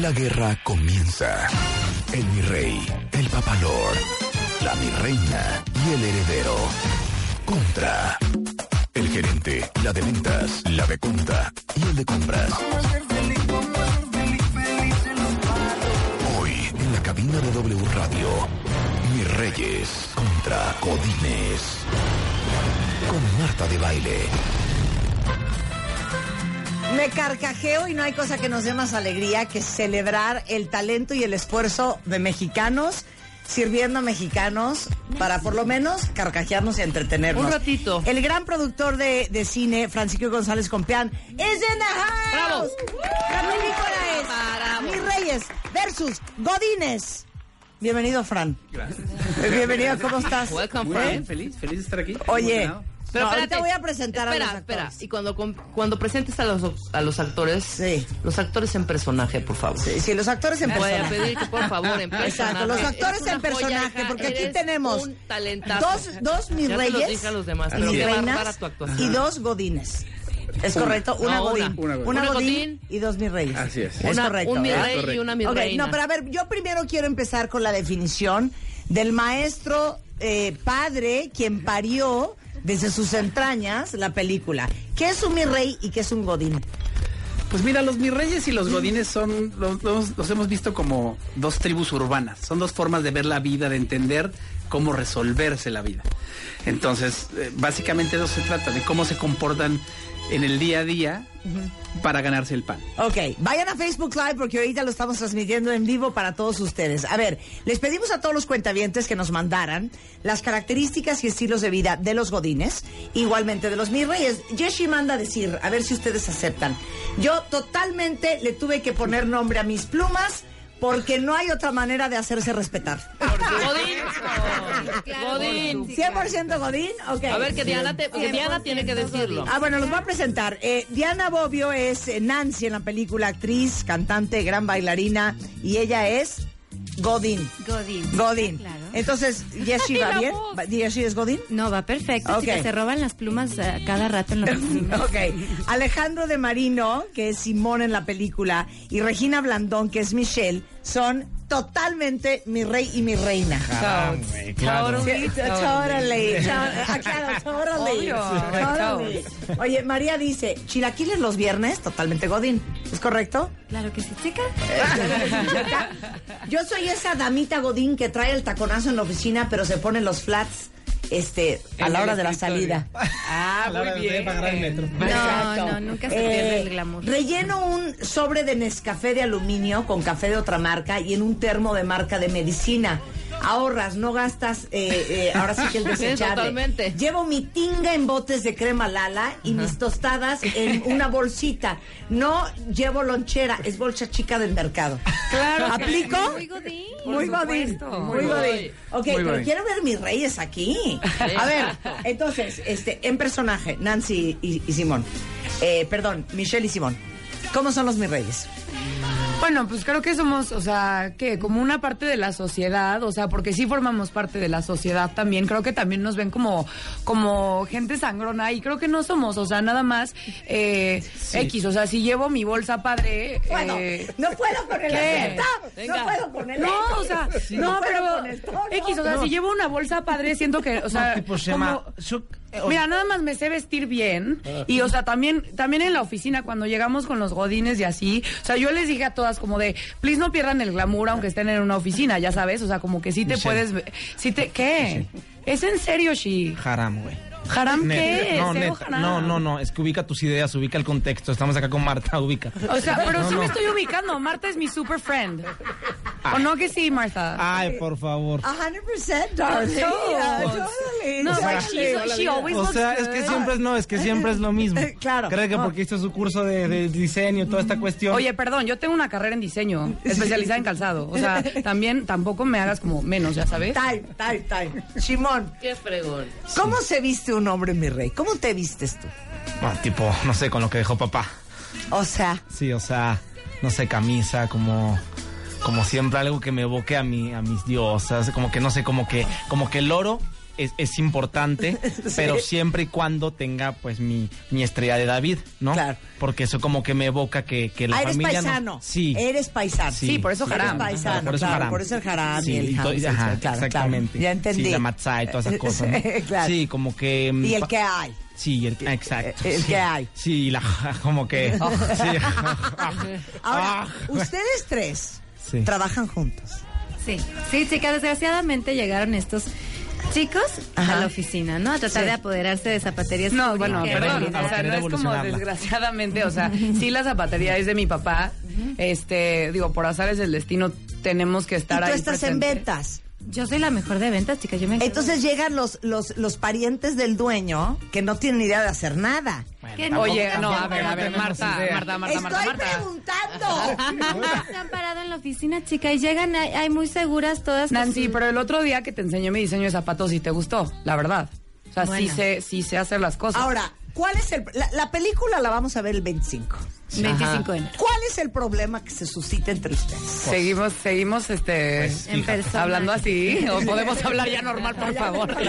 La guerra comienza. El mi rey, el papalor, la mi reina y el heredero. Contra. El gerente, la de ventas, la de conta y el de compras. Hoy, en la cabina de W Radio, mis reyes contra Godines. Con Marta de Baile. Me carcajeo y no hay cosa que nos dé más alegría que celebrar el talento y el esfuerzo de mexicanos sirviendo a mexicanos para por lo menos carcajearnos y entretenernos. Un ratito. El gran productor de, de cine, Francisco González Compeán, es in the house. La película es Bravo. Mis Reyes versus Godines. Bienvenido, Fran. Gracias. Bienvenido, ¿cómo estás? Welcome, Fran. bien, feliz, feliz de estar aquí. Oye, Emocionado. Pero no, espérate, ahorita voy a presentar espera, a los actores. Espera, y cuando, cuando presentes a los, a los actores, Sí. los actores en personaje, por favor. Sí, sí, los actores en Voy a personaje. pedir que por favor en personaje. Exacto, los actores en una joya, personaje, porque aquí tenemos un talentazo. dos, dos mis Ya te los reyes dije a los demás, y mis reinas tu actuación. y dos godines. ¿Es correcto? Una No, godín. una. Una. Una Una godín godín. y dos mis reyes. Así es. Es Una- correcto. Un mi ¿verdad? rey y una mi Ok, reina. no, pero a ver, yo primero quiero empezar con la definición del maestro eh, padre quien parió desde sus entrañas la película. ¿Qué es un mi rey y qué es un godín? Pues mira, los mis reyes y los godines son, los, los- hemos visto como dos tribus urbanas. Son dos formas de ver la vida, de entender cómo resolverse la vida. Entonces, eh, básicamente eso se trata, de cómo se comportan en el día a día para ganarse el pan. Ok, vayan a Facebook Live porque ahorita lo estamos transmitiendo en vivo para todos ustedes. A ver, les pedimos a todos los cuentavientes que nos mandaran las características y estilos de vida de los godines, igualmente de los mis reyes. Yeshi manda a decir, a ver si ustedes aceptan. Yo totalmente le tuve que poner nombre a mis plumas porque no hay otra manera de hacerse respetar. Godín. Godín. 100% godín, ok. A ver, que Diana, te- que Diana tiene que decirlo. Ah, bueno, los voy a presentar. Eh, Diana Bobbio es eh, Nancy en la película, actriz, cantante, gran bailarina, y ella es Godín. Godín. Godín. Claro. Entonces, ¿Yeshi va bien? voz. ¿Va- ¿Yeshi es Godín? No, va perfecto. Ok. chicas, se roban las plumas eh, cada rato en la oficina. ok. Alejandro de Marino, que es Simón en la película, y Regina Blandón, que es Michelle, son totalmente mi rey y mi reina. Totally. Ah. Oye, María dice, chilaquiles los viernes, totalmente godín. ¿Es correcto? Claro que sí, chica. Yo soy esa damita godín que trae el taconazo en la oficina, pero se pone los flats este, a la el hora de la salida. Ah, muy bien. Para agarrar el metro. No, Exacto. no, nunca se Eh, pierde el glamour. Relleno un sobre de Nescafé de aluminio con café de otra marca y en un termo de marca de medicina. Ahorras, no gastas, eh, eh, ahora sí que el Sí, desechable. totalmente. Llevo mi tinga en botes de crema Lala y mis tostadas en una bolsita. No llevo lonchera, es bolsa chica del mercado. Claro. ¿Aplico? Muy godín. Muy godín, muy godín. godín. Ok, Muy pero godín. quiero ver mis reyes aquí. A ver, entonces, este, en personaje, Nancy y, y Simón. Eh, perdón, Michelle y Simón. ¿Cómo son los mis reyes? Bueno, pues creo que somos, o sea, que como una parte de la sociedad, o sea, porque sí formamos parte de la sociedad también. Creo que también nos ven como, como gente sangrona y creo que no somos, o sea, nada más eh, X. O sea, si llevo mi bolsa padre. Bueno, eh, no puedo con el no puedo con el no, eco. o sea, No no, pero. X, o sea, si llevo una bolsa padre, siento que, o sea, tipo Shema, como- eh, Mira, nada más me sé vestir bien y, o sea, también, también en la oficina cuando llegamos con los godines y así, o sea, yo les dije a todas como de, please no pierdan el glamour aunque estén en una oficina, ya sabes, o sea, como que sí te Michelle. puedes, sí te, ¿qué? ¿Es en serio, Shi? Haram, güey. ¿Haram Net- qué? No, Cero net- haram. no, no, no, es que ubica tus ideas, ubica el contexto. Estamos acá con Marta, ubica. O sea, pero No, sí no. me estoy ubicando, Marta es mi super friend. ¿O no que sí, Marta? Ay, por favor. 100%, darling. No. Yeah, totally, No, she, she always O looks sea, es que good. siempre es no, es que siempre es lo mismo. Claro. Cree que No. porque hizo su curso de, de diseño, toda esta cuestión. Oye, perdón, yo tengo una carrera en diseño, especializada en calzado. O sea, también tampoco me hagas como menos, ya sabes. Time, time, time. Simón, Qué fregón. ¿cómo se viste un hombre, mi rey? ¿Cómo te vistes tú? Ah, tipo, no sé, con lo que dejó papá. O sea, Sí, o sea, no sé, camisa, como como siempre algo que me evoque a mi a mis diosas, como que no sé, como que como que el oro es, es importante, pero siempre y cuando tenga pues mi, mi estrella de David, ¿no? Claro. Porque eso como que me evoca que, que la Ah, eres familia no- paisano. Sí. Eres paisano. Sí, por eso Eres haram. paisano, Por eso claro, haram. por eso el Sí, y el ajá, claro, exactamente. claro. Ya entendí. Sí, la matzah y todas esas cosas. ¿no? Claro. Sí, como que... mm, Y el que hay. Sí, el, exacto. El sí. que hay. Sí, la, como que... sí. Ahora, Ah. ustedes tres Sí. trabajan juntos. Sí, sí, chicas, desgraciadamente llegaron estos chicos Ajá. a la oficina, ¿no? A tratar Sí. de apoderarse de zapaterías. No, bueno, perdón, o sea, no es como desgraciadamente, o sea, sí la zapatería es de mi papá, este, digo, por azares del destino tenemos que Y estar tú ahí estás en ventas. Yo soy la mejor de ventas, chicas. Yo me Entonces llegan los, los, los parientes del dueño que no tienen idea de hacer nada. ¿Qué no? Oye, ¿Cómo no, a ver, a ver, Marta. Marta, Marta, Marta, Estoy Marta. preguntando. Nunca se han parado en la oficina, chica, y llegan, hay, hay muy seguras todas. Nancy, su- pero el otro día que te enseñé mi diseño de zapatos sí te gustó, la verdad. O sea, sí Bueno. sé, sí sé hacer las cosas. Ahora, ¿cuál es el... La, la película la vamos a ver el 25. 25 de enero. ¿Cuál es el problema que se suscita entre ustedes? seguimos, seguimos, este, En persona. hablando así, o podemos hablar ya normal, por favor.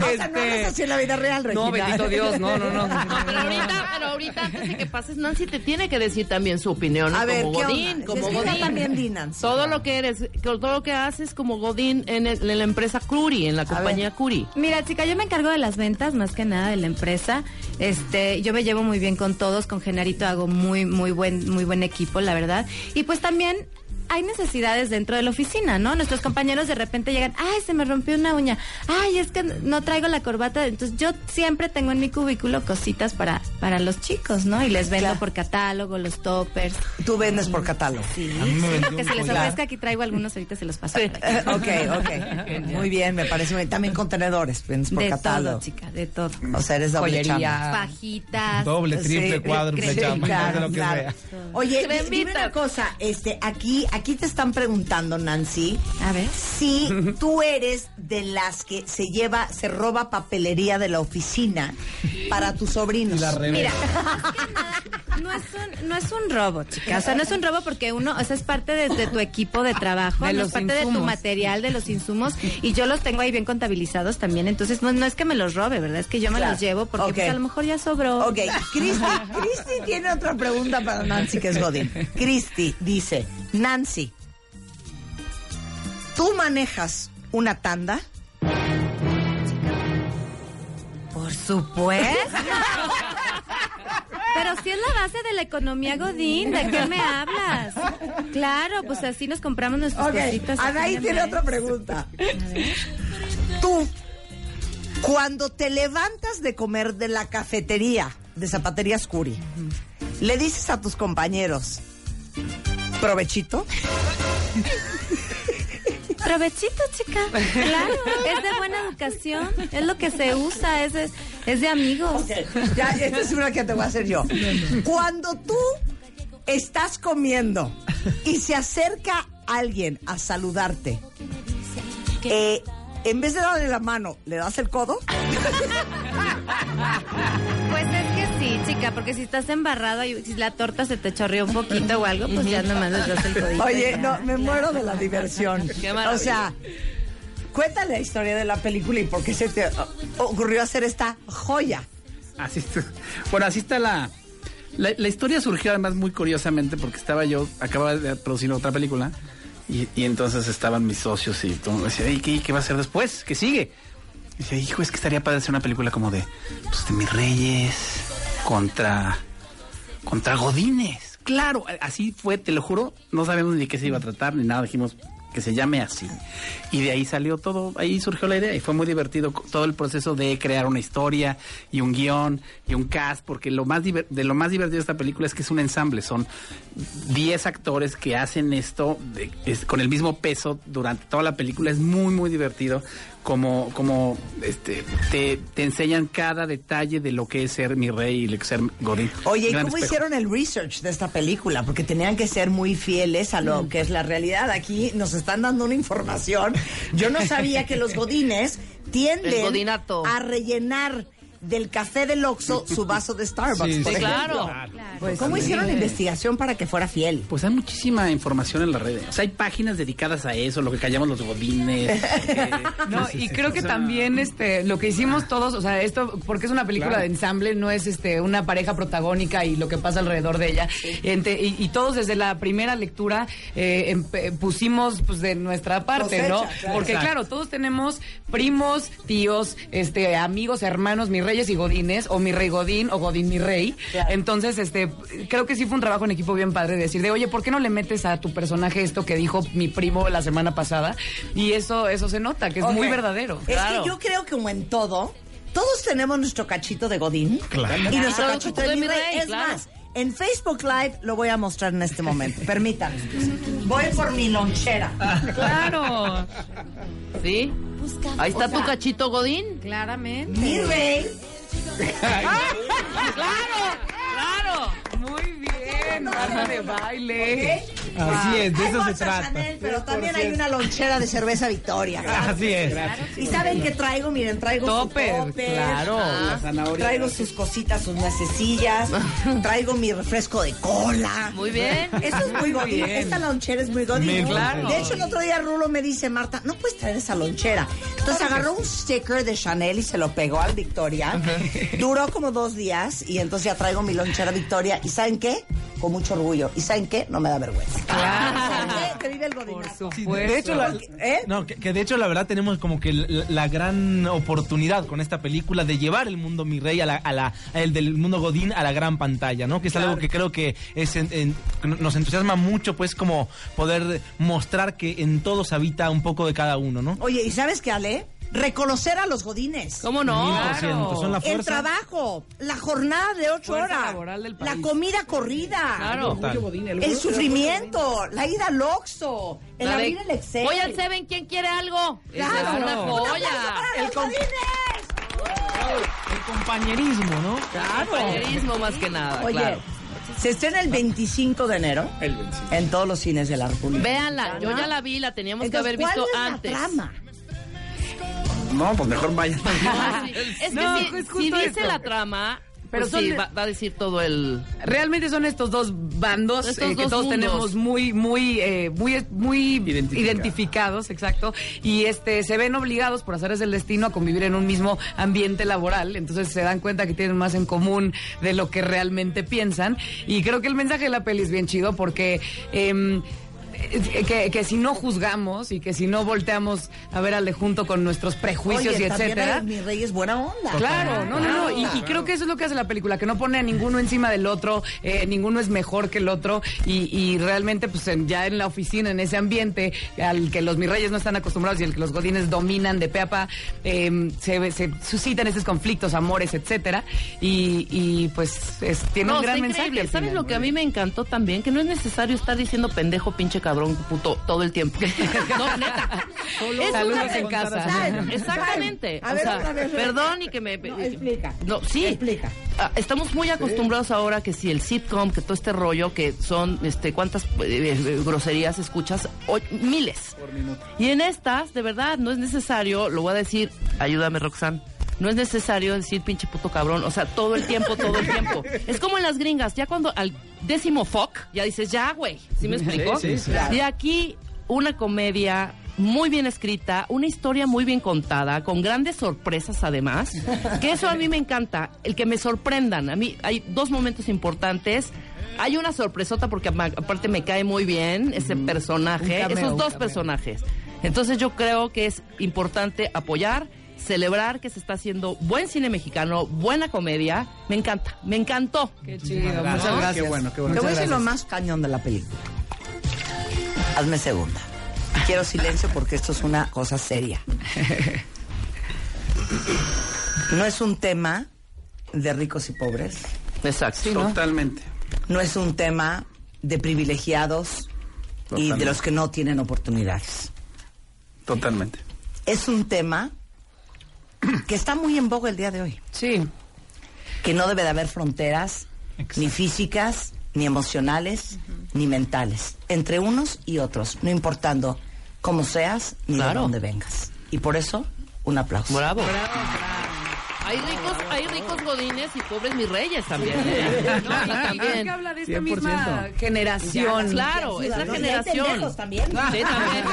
O sea, no es así en la vida real, Regina. no, bendito Dios, no, no, no. No, pero ahorita, pero ahorita antes de que pases, Nancy te tiene que decir también su opinión. A ¿no? ver, como ¿qué Godín, onda? como Godín. también di, Nancy. Todo lo que eres, todo lo que haces como Godín en, el- en la empresa Curi, en la compañía Curi. Mira, chica, yo me encargo de las ventas más que nada de la empresa. Este, yo me llevo muy bien con todos, con Genarito hago muy muy buen muy buen equipo, la verdad. Y pues también hay necesidades dentro de la oficina, ¿no? Nuestros compañeros de repente llegan, ay, se me rompió una uña, ay, es que no traigo la corbata. Entonces yo siempre tengo en mi cubículo cositas para, para los chicos, ¿no? Y les vendo Claro. por catálogo, los toppers. Tú vendes por catálogo. Sí, sí, lo que se les ofrezca, aquí traigo algunos, ahorita se los paso. Eh, ok, ok. Muy bien, me parece muy bien. También contenedores, vendes por De catálogo. todo, chica, de todo. O sea, eres doble Joyería. chamba. Fajitas. Doble, triple, Sí, sí, chamba, claro, de lo que claro. sea. Oye, dime una cosa, este, aquí, aquí te están preguntando, Nancy, A ver. si tú eres de las que se lleva, se roba papelería de la oficina para tus sobrinos. Mira, no es un, no es un robo, chica. O sea, no es un robo porque uno, o sea, es parte de, de tu equipo de trabajo, De no los es parte de tu material, de los insumos, y yo los tengo ahí bien contabilizados también. Entonces, no, no es que me los robe, ¿verdad? Es que yo me Claro. los llevo porque pues, a lo mejor ya sobró. Ok, Cristi, Cristi tiene otra pregunta para Nancy, que es Godín. Cristi dice, Nancy, ¿tú manejas una tanda? Por supuesto. Pero si es la base de la economía Godín, ¿de qué me hablas? Claro, pues así nos compramos nuestras Ok, cositas. Anaí tiene otra pregunta. Tú, cuando te levantas de comer de la cafetería de Zapaterías Curi, ¿le dices a tus compañeros, provechito? Provechito, chica. Claro, es de buena educación, es lo que se usa, es de, es de amigos. Ya, esta es una que te voy a hacer yo. Cuando tú estás comiendo y se acerca alguien a saludarte, eh, en vez de darle la mano, ¿le das el codo? Porque si estás embarrado y si la torta se te chorreó un poquito o algo, pues ya nomás das el codito. Oye, ya. no, me muero de la diversión. Qué o maravilla. sea, cuéntale la historia de la película y por qué se te ocurrió hacer esta joya. Así está. Bueno, así está la, la. la historia surgió además muy curiosamente porque estaba yo, acababa de producir otra película y, y entonces estaban mis socios y todo. me Decía, "Ey, ¿qué, ¿qué va a hacer después? ¿Qué sigue? Y decía, hijo, es que estaría padre hacer una película como de, pues, de mis reyes contra, contra Godines. Claro, así fue, te lo juro, no sabemos ni qué se iba a tratar ni nada, dijimos que se llame así. Y de ahí salió todo, ahí surgió la idea y fue muy divertido todo el proceso de crear una historia y un guion y un cast, porque lo más de lo más divertido de esta película es que es un ensamble, son 10 actores que hacen esto de- con el mismo peso durante toda la película, es muy muy divertido como como este te, te enseñan cada detalle de lo que es ser mi rey y lo que es ser Godín. Oye, ¿y cómo espejo. hicieron el research de esta película? Porque tenían que ser muy fieles a Mm. lo que es la realidad. Aquí nos están dando una información. Yo no sabía que los godines tienden a rellenar del café del Oxxo su vaso de Starbucks, Sí, por sí, ejemplo. claro. Pues ¿Cómo sí. hicieron la investigación para que fuera fiel? Pues hay muchísima información en las redes. O sea, hay páginas dedicadas a eso, lo que callamos los godines. No, y creo que también este lo que hicimos todos, o sea, esto porque es una película Claro. de ensamble, no es este una pareja protagónica y lo que pasa alrededor de ella. Ente- y, y todos desde la primera lectura eh, empe- pusimos pues de nuestra parte, Cosecha, ¿no? claro. Porque Exacto. claro, todos tenemos primos, tíos, este amigos, hermanos, mis reyes y godines o mi rey godín o godín mi rey. Claro. Entonces, este creo que sí fue un trabajo en equipo bien padre de decir de, "Oye, ¿por qué no le metes a tu personaje esto que dijo mi primo la semana pasada?" Y eso eso se nota que es muy verdadero. Es Claro. que yo creo que como en todo, todos tenemos nuestro cachito de Godín Claro. y nuestro Claro, cachito de mi rey. Es claro. más, en Facebook Live lo voy a mostrar en este momento. Permítanme. Voy por mi lonchera. Claro. ¿Sí? Ahí está tu cachito Godín. Claramente. Mi rey. ¡Claro! ¡Claro! Muy bien, Marta de baile. Así es, de Hay eso se trata. Chanel, pero también hay una lonchera de cerveza Victoria. Así es. ¿Y saben qué traigo? Miren, traigo Topper, su topper. claro. La zanahoria. Traigo sus cositas, sus nececillas. traigo mi refresco de cola. Muy bien. Esto es muy godín. Esta lonchera es muy godín. Claro. De hecho, el otro día Rulo me dice, Marta, no puedes traer esa lonchera. Entonces agarró un sticker de Chanel y se lo pegó al Victoria. Duró como dos días y entonces ya traigo mi lonchera Victoria. ¿Y saben qué? Con mucho orgullo. ¿Y saben qué? No me da vergüenza. ¿Saben qué? Que vive el godinazo. Sí, de hecho, la, ¿Eh? no, que, que de hecho la verdad tenemos como que la, la gran oportunidad con esta película de llevar el mundo mi rey a la, a la a el del mundo godín a la gran pantalla, ¿no? Que es algo que creo que es en- nos entusiasma mucho, pues como poder mostrar que en todos habita un poco de cada uno, ¿no? Oye, ¿y sabes qué, Ale? Reconocer a los godines. ¿Cómo no? Son la El trabajo, la jornada de ocho Fuerza horas, laboral del la comida corrida, Claro. El sufrimiento, la ida al Oxxo, el La de- abrir el Excel. Voy al Seven, ¿quién quiere algo? Claro. una Un joya. El los com- godines. El compañerismo, ¿no? Compañerismo más que nada, Oye, claro. se estrena el 25 de enero El 25. en todos los cines de la República. Véanla, yo ya la vi, la teníamos que haber visto ¿cuál es antes. la trama? No, pues mejor sí. Es que No, si, es si justo dice esto. la trama, Pero pues son sí, de- va, va a decir todo el... Realmente son estos dos bandos Estos eh, que dos todos mundos. tenemos muy, muy, eh, muy, muy Identificados. identificados, exacto. Y este se ven obligados por hacer el destino a convivir en un mismo ambiente laboral. Entonces se dan cuenta que tienen más en común de lo que realmente piensan. Y creo que el mensaje de la peli es bien chido porque em, eh, que, que si no juzgamos y que si no volteamos a ver al de junto con nuestros prejuicios Oye, y etcétera. Mi rey es buena onda. Claro, no, no, no. Y, y creo que eso es lo que hace la película, que no pone a ninguno encima del otro, eh, ninguno es mejor que el otro. Y, y realmente, pues en- ya en la oficina, en ese ambiente al que los mis reyes no están acostumbrados y el que los godines dominan de pe a pa, eh, se, se suscitan estos conflictos, amores, etcétera. Y, y, pues es- tiene No, un gran mensaje. al ¿Sabes lo que a mí me encantó también? Que no es necesario estar diciendo pendejo, pinche cabrón, puto, todo el tiempo. No, neta. Es Saludos en casa. Exactamente. O sea, otra vez, perdón y que me... No, explica. No, sí. Explica. Ah, Estamos muy acostumbrados ahora que si el sitcom, que todo este rollo, que son, este, ¿cuántas eh, eh, groserías escuchas? O- miles. Y en estas, de verdad, no es necesario, lo voy a decir, ayúdame Roxanne, no es necesario decir pinche puto cabrón, o sea, todo el tiempo, todo el tiempo. Es como en las gringas, ya cuando al décimo fuck, ya dices, ya, güey, ¿sí me explico? sí, sí. Y aquí, una comedia muy bien escrita, una historia muy bien contada, con grandes sorpresas además, que eso a mí me encanta, el que me sorprendan. A mí hay dos momentos importantes. Hay una sorpresota porque aparte me cae muy bien ese personaje, cameo, esos dos personajes. Entonces yo creo que es importante apoyar, celebrar que se está haciendo buen cine mexicano, buena comedia. Me encanta, me encantó. Qué chido, gracias. muchas gracias. Qué bueno, qué Te voy a decir lo más cañón de la película. Hazme segunda. Quiero silencio porque esto es una cosa seria. No es un tema de ricos y pobres. Exacto. Totalmente. No es un tema de privilegiados y de los que no tienen oportunidades. Totalmente. Es un tema que está muy en boga el día de hoy. Sí. que no debe de haber fronteras ni físicas, ni emocionales, ni mentales, entre unos y otros, no importando cómo seas ni de dónde vengas. Y por eso, un aplauso. Bravo. Hay ricos, hay ricos godines y pobres mis reyes también. ¿eh? No, y también. que habla de esta 100%. misma generación. Claro, es la generación. también. Sí, también.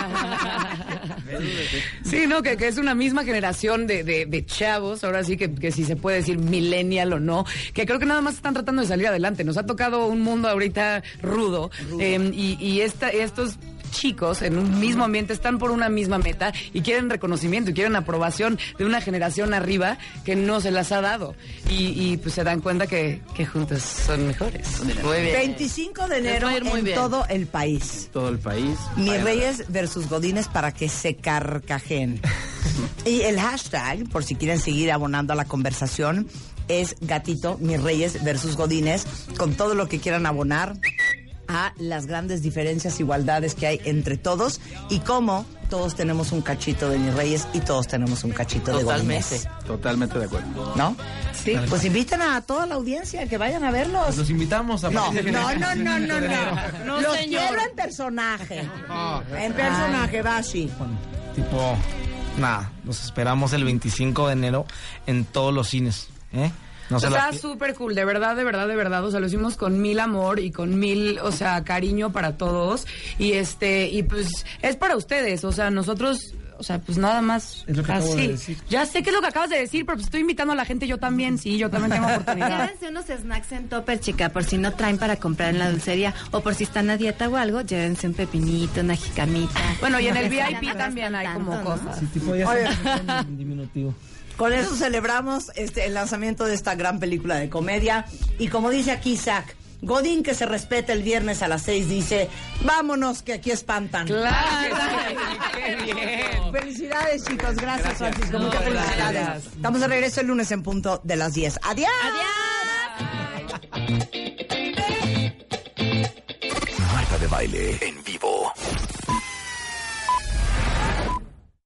Sí, no, que, que es una misma generación de, de, de chavos, ahora sí que, que si se puede decir millennial o no, que creo que nada más están tratando de salir adelante. Nos ha tocado un mundo ahorita rudo, eh, y, y esta, estos chicos en un mismo ambiente están por una misma meta y quieren reconocimiento y quieren aprobación de una generación arriba que no se las ha dado. Y, y, pues se dan cuenta que, que juntos son mejores. Muy bien. 25 de enero en bien. todo el país. Todo el país. Mis Reyes versus Godines para que se carcajen. y el hashtag, por si quieren seguir abonando a la conversación, es gatito Mis Reyes versus Godines, con todo lo que quieran abonar a las grandes diferencias, igualdades que hay entre todos y cómo todos tenemos un cachito de Mis Reyes y todos tenemos un cachito de Totalmente. Godines. Totalmente de acuerdo. ¿No? Sí, pues inviten a toda la audiencia que vayan a verlos. Pues los invitamos a No, de no, no, no, no, no. No, Los señor. quiero en personaje. En personaje, Bashi. Bueno, tipo, nada, los esperamos el 25 de enero en todos los cines. ¿eh? No se Está las pi- súper cool, de verdad, de verdad, de verdad. O sea, lo hicimos con mil amor y con mil, o sea, cariño para todos. Y este, y pues es para ustedes. O sea, nosotros, o sea, pues nada más. Es lo que acabo así. de decir. Ya sé qué es lo que acabas de decir, pero pues estoy invitando a la gente yo también. Sí, yo también tengo oportunidad. Llévense unos snacks en topper, chica, por si no traen para comprar en la dulcería o por si están a dieta o algo, llévense un pepinito, una jicamita. Bueno, y en el VIP también hay como tanto, ¿no? cosas. Sí, tipo, ya en diminutivo. Con eso celebramos este, el lanzamiento de esta gran película de comedia. Y como dice aquí Zach, Godín que se respeta el viernes a las 6 dice, vámonos que aquí espantan. Claro, qué bien. Felicidades chicos, gracias, Francisco, No, muchas gracias. felicidades. Estamos de regreso el lunes en punto de las 10. ¡Adiós! Marta de baile en